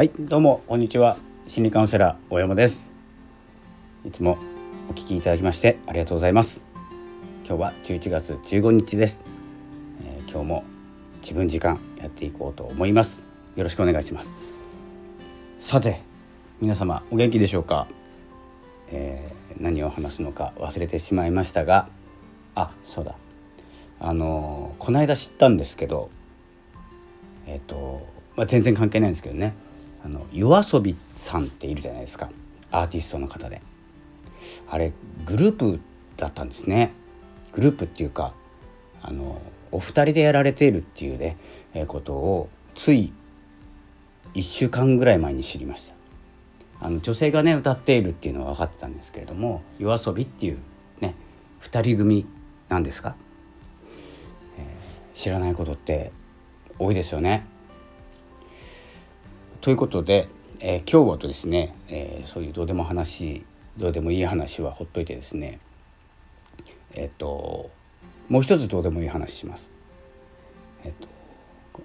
はいどうもこんにちは。心理カウンセラー大山です。いつもお聞きいただきましてありがとうございます。今日は11月15日です、えー、今日も自分時間やっていこうと思います。よろしくお願いします。さて皆様お元気でしょうか、えー、何を話すのか忘れてしまいましたがあそうだ。あのー、この間知ったんですけどえっ、と、まあ、全然関係ないんですけどね。あの yoasobi さんっているじゃないですか。アーティストの方で。あれグループだったんですね。グループっていうかあのお二人でやられているっていうね、えことをつい1週間ぐらい前に知りました。あの女性がね歌っているっていうのは分かってたんですけれども yoasobi っていうね2人組なんですか、えー、知らないことって多いですよね。ということで、えー、今日はとですね、えー、そういうどうでも話どうでもいい話はほっといてですねえっ、ー、ともう一つどうでもいい話します。えっ、と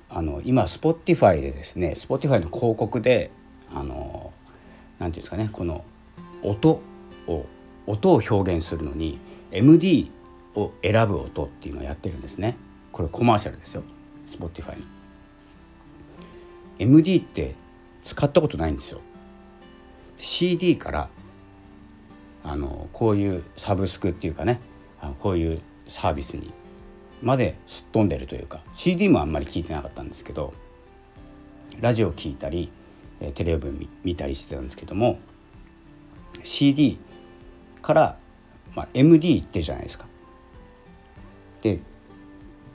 あの今 Spotify でですね Spotify の広告であのなんていうんですかねこの音を音を表現するのに MD を選ぶ音っていうのをやってるんですねこれコマーシャルですよ Spotify の MD って使ったことないんですよ CD からあのこういうサブスクっていうかねあのこういうサービスにまですっ飛んでるというか CD もあんまり聞いてなかったんですけどラジオ聞いたりテレビ見たりしてたんですけども CD から、まあ、MD ってじゃないですか。で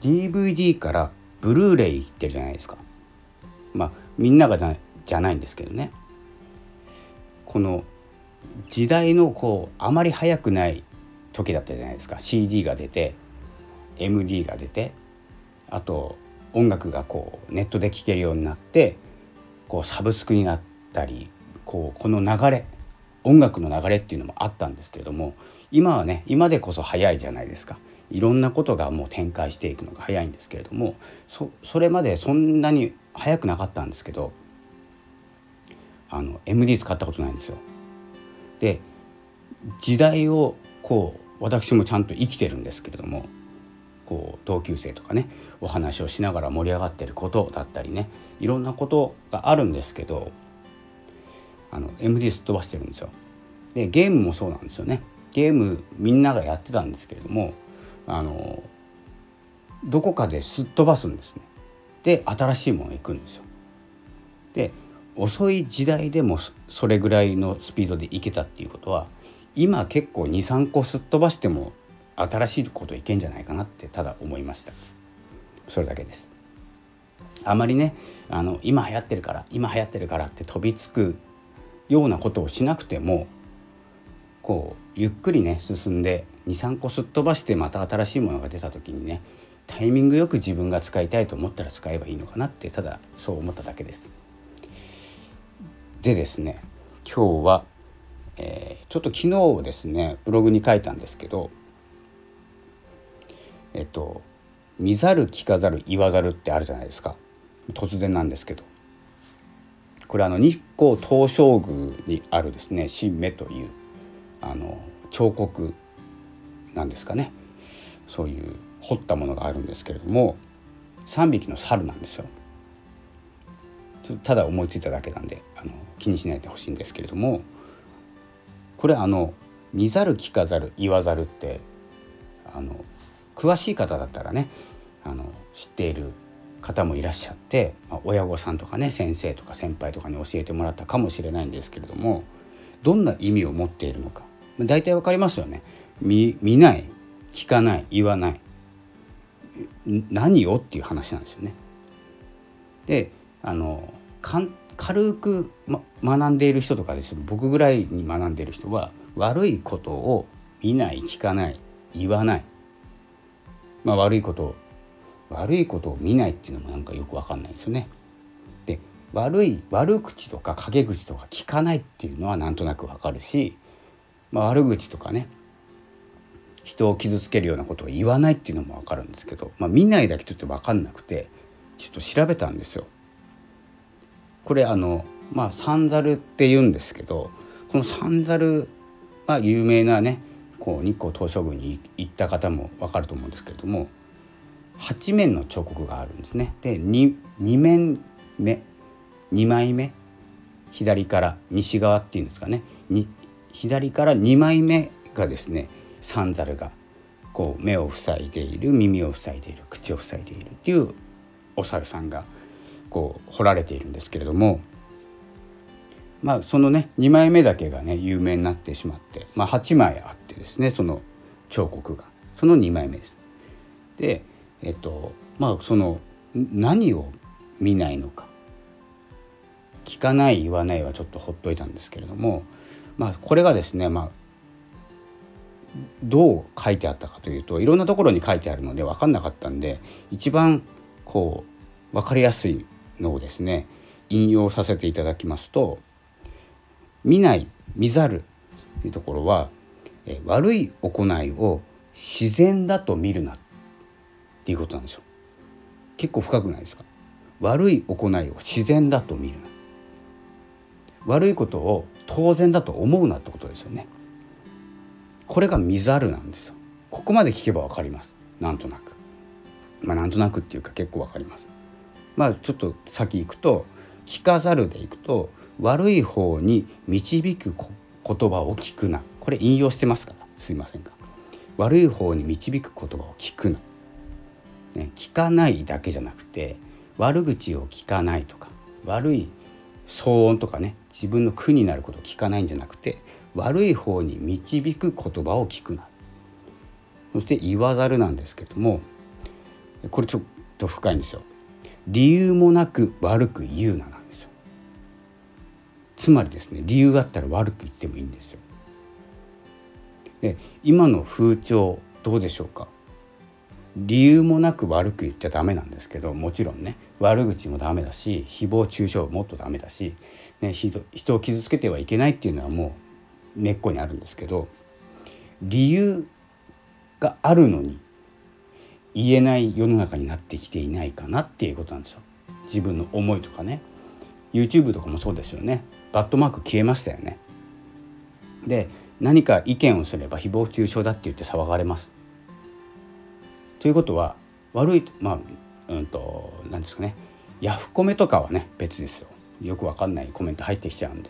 DVD からブルーレイいってるじゃないですか。まあみんながじゃないんですけどね。この時代のこうあまり早くない時だったじゃないですか。CD が出て MD が出てあと音楽がこうネットで聴けるようになってこうサブスクになったりこうこの流れ音楽の流れっていうのもあったんですけれども今はね今でこそ早いじゃないですか。いろんなことがもう展開していくのが早いんですけれどもそそれまでそんなに早くなかったんですけどあの MD 使ったことないんですよ。で時代をこう私もちゃんと生きてるんですけれどもこう同級生とかねお話をしながら盛り上がってることだったりねいろんなことがあるんですけどあの MD すっ飛ばしてるんですよ。でゲームもそうなんですよね。ゲームみんながやってたんですけれどもあのどこかですっ飛ばすんですね。で新しいもの行くんですよ。で遅い時代でもそれぐらいのスピードでいけたっていうことは今結構23個すっ飛ばしても新しいこといけんじゃないかなってただ思いましたそれだけですあまりねあの今流行ってるから今流行ってるからって飛びつくようなことをしなくてもこうゆっくりね進んで23個すっ飛ばしてまた新しいものが出た時にねタイミングよく自分が使いたいと思ったら使えばいいのかなってただそう思っただけです。でですね今日は、えー、ちょっと昨日ですねブログに書いたんですけどえっと「見ざる聞かざる言わざる」ってあるじゃないですか。突然なんですけど。これあの日光東照宮にあるですね神目というあの彫刻なんですかね。そういう彫ったものがあるんですけれども3匹の猿なんですよ。ただ思いついただけなんであの気にしないでほしいんですけれどもこれあの見ざる聞かざる言わざるってあの詳しい方だったらねあの知っている方もいらっしゃって、まあ、親御さんとかね先生とか先輩とかに教えてもらったかもしれないんですけれどもどんな意味を持っているのか大体わかりますよね見見ない聞かない言わない何をっていう話なんですよね。であの軽く、ま、学んでいる人とかです僕ぐらいに学んでいる人は悪いことを見ない聞かない言わない、まあ、悪いことを悪いことを見ないっていうのもなんかよく分かんないですよね。で悪い悪口とか陰口とか聞かないっていうのはなんとなく分かるし、まあ、悪口とかね人を傷つけるようなことを言わないっていうのも分かるんですけど、まあ、見ないだけちょっと分かんなくてちょっと調べたんですよ。これあのまあ三猿って言うんですけどこの三猿は有名なねこう日光東照宮に行った方も分かると思うんですけれども8面の彫刻があるんですね。で 2, 2面目2枚目左から西側っていうんですかね左から2枚目がですね三猿がこう目を塞いでいる耳を塞いでいる口を塞いでいるっていうお猿さんがこう彫られているんですけれどもまあそのね2枚目だけがね有名になってしまって、まあ、8枚あってですねその彫刻がその2枚目です。でえっとまあその何を見ないのか聞かない言わないはちょっとほっといたんですけれどもまあこれがですねまあどう書いてあったかというといろんなところに書いてあるので分かんなかったんで一番こう分かりやすいのをですね引用させていただきますと「見ない見ざる」というところはえ悪い行いを自然だと見るなっていうことなんですよ。結構深くないですか？悪い行いを自然だと見るな。悪いことを当然だと思うなってことですよね。これが見ざるなんですよ。ここまで聞けば分かります。なんとなく。まあなんとなくっていうか結構分かります。まあちょっと先行くと聞かざるでいくと悪い方に導く言葉を聞くな。これ引用してますから。すいませんが悪い方に導く言葉を聞くな、ね、聞かないだけじゃなくて悪口を聞かないとか悪い騒音とかね自分の苦になることを聞かないんじゃなくて悪い方に導く言葉を聞くな。そして言わざるなんですけどもこれちょっと深いんですよ。理由もなく悪く言うななんですよ。つまりですね理由があったら悪く言ってもいいんですよ。で今の風潮どうでしょうか。理由もなく悪く言っちゃダメなんですけどもちろんね悪口もダメだし誹謗中傷もっとダメだし、ね、人を傷つけてはいけないっていうのはもう根っこにあるんですけど理由があるのに言えない世の中になってきていないかなっていうことなんですよ。自分の思いとかね。YouTube とかもそうですよね。バットマーク消えましたよね。で何か意見をすれば誹謗中傷だって言って騒がれます。ということは悪いまあうんと何ですかね。ヤフコメとかはね別ですよ。よくわかんないコメント入ってきちゃうんで、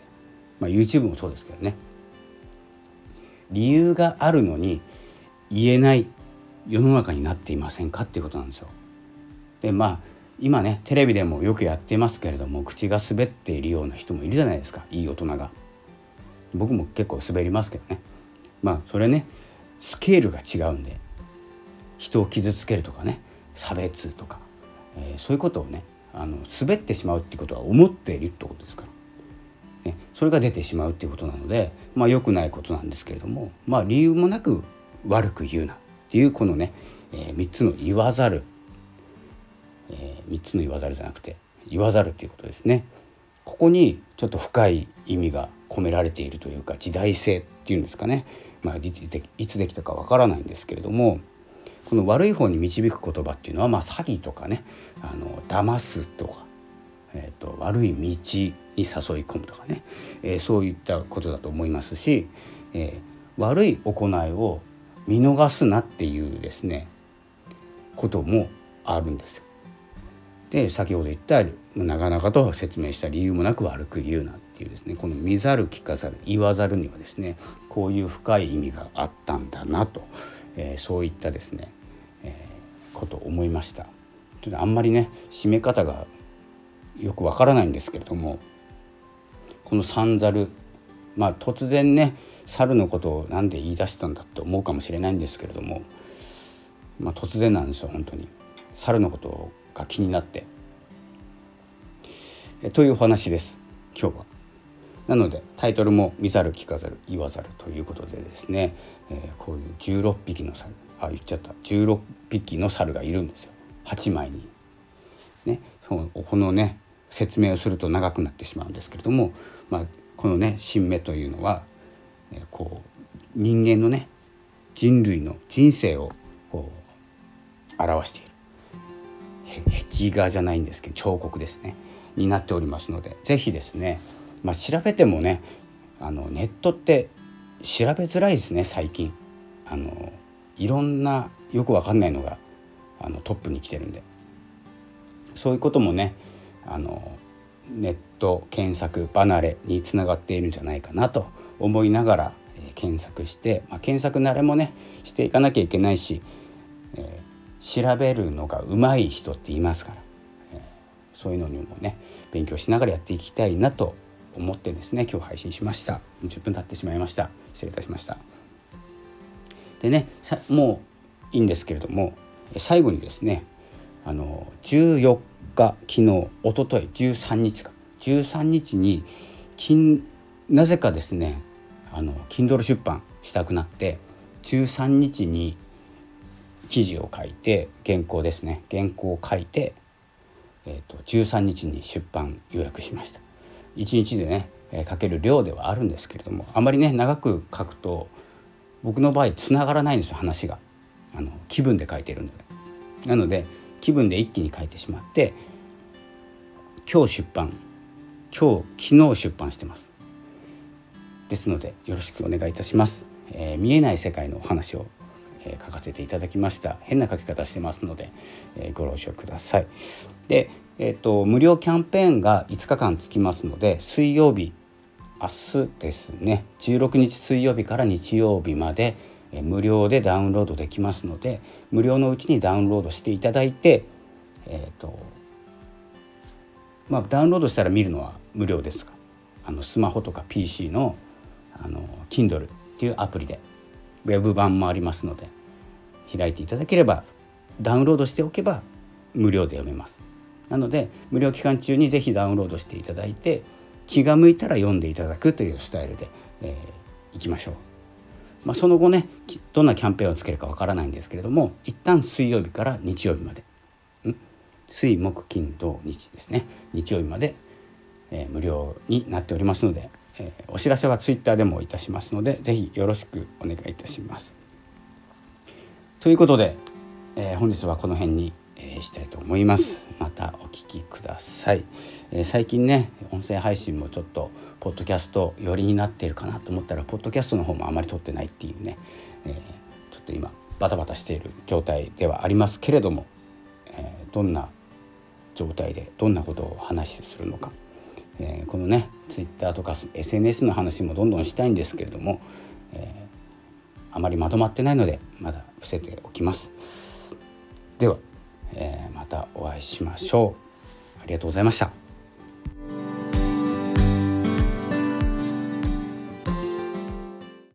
まあ、YouTube もそうですけどね。理由があるのに言えない世の中になっていませんかっていうことなんですよ。でまあ今ねテレビでもよくやってますけれども口が滑っているような人もいるじゃないですかいい大人が。僕も結構滑りますけどねまあそれねスケールが違うんで人を傷つけるとかね差別とか、えー、そういうことをねあの滑ってしまうってことは思っているってことですから。ね、それが出てしまうっていうことなので、まあ、良くないことなんですけれども、まあ、理由もなく悪く言うなっていうこのね、えー、3つの言わざる、えー、3つの言わざるじゃなくて言わざるっていうことですね。ここにちょっと深い意味が込められているというか時代性っていうんですかね、まあ、いつでいつできたかわからないんですけれどもこの悪い方に導く言葉っていうのは、まあ、詐欺とかねあの騙すとかえーと、悪い道に誘い込むとかね、えー、そういったことだと思いますし、えー、悪い行いを見逃すなっていうですねこともあるんですよ。で先ほど言った長々と説明した理由もなく悪く言うなっていうですねこの見ざる聞かざる言わざるにはですねこういう深い意味があったんだなと、えー、そういったですね、えー、ことを思いました。あんまりね締め方がよくわからないんですけれどもこの三猿まあ突然ね猿のことを何で言い出したんだって思うかもしれないんですけれども、まあ、突然なんですよ本当に。猿のことが気になって。えというお話です今日は。なのでタイトルも「見ざる聞かざる言わざる」ということでですね、えー、こういう16匹の猿。あ言っちゃった。16匹の猿がいるんですよ。8枚に。ね、このね説明をすると長くなってしまうんですけれども、まあ、このね新芽というのは、こう人間のね人類の人生を表している。壁画じゃないんですけど彫刻ですね。になっておりますので是非ですね、まあ、調べてもねあのネットって調べづらいですね最近。あのいろんなよくわかんないのがあのトップに来てるんで。そういうこともねあのネット検索離れにつながっているんじゃないかなと思いながら、えー、検索して、まあ、検索慣れもねしていかなきゃいけないし、えー、調べるのがうまい人っていますから、えー、そういうのにもね勉強しながらやっていきたいなと思ってですね今日配信しました。10分経ってしまいました。失礼いたしました。でねもういいんですけれども最後にですねあの14日昨日おととい13日か。13日になぜかですねあの Kindle 出版したくなって13日に記事を書いて原稿ですね。原稿を書いて、えーと、13日に出版予約しました。1日でね、えー、書ける量ではあるんですけれどもあまりね長く書くと僕の場合つながらないんですよ話が。あの気分で書いてるので。なので気分で一気に書いてしまって今日出版今日昨日出版してます。ですのでよろしくお願いいたします、えー、見えない世界のお話を、えー、書かせていただきました。変な書き方してますので、えー、ご了承ください。でえっ、と無料キャンペーンが5日間つきますので水曜日明日ですね。16日水曜日から日曜日まで無料でダウンロードできますので無料のうちにダウンロードしていただいてえっ、とまあダウンロードしたら見るのは無料ですがあのスマホとか PC のあの Kindle っていうアプリでウェブ版もありますので開いていただければダウンロードしておけば無料で読めます。なので無料期間中にぜひダウンロードしていただいて気が向いたら読んでいただくというスタイルで、えー、いきましょう、まあ、その後ねどんなキャンペーンをつけるかわからないんですけれども一旦水曜日から日曜日まで。水木金土日ですね。日曜日まで、えー、無料になっておりますので、えー、お知らせはツイッターでもいたしますので是非よろしくお願いいたします。ということで、えー、本日はこの辺に、えー、したいと思います。またお聞きください、えー、最近ね音声配信もちょっとポッドキャスト寄りになっているかなと思ったらポッドキャストの方もあまり撮ってないっていうね、えー、ちょっと今バタバタしている状態ではありますけれども、え、どんな状態でどんなことを話するのか、え、このね Twitter とか SNS の話もどんどんしたいんですけれども、え、あまりまとまってないのでまだ伏せておきます。では、えー、またお会いしましょう。ありがとうございました。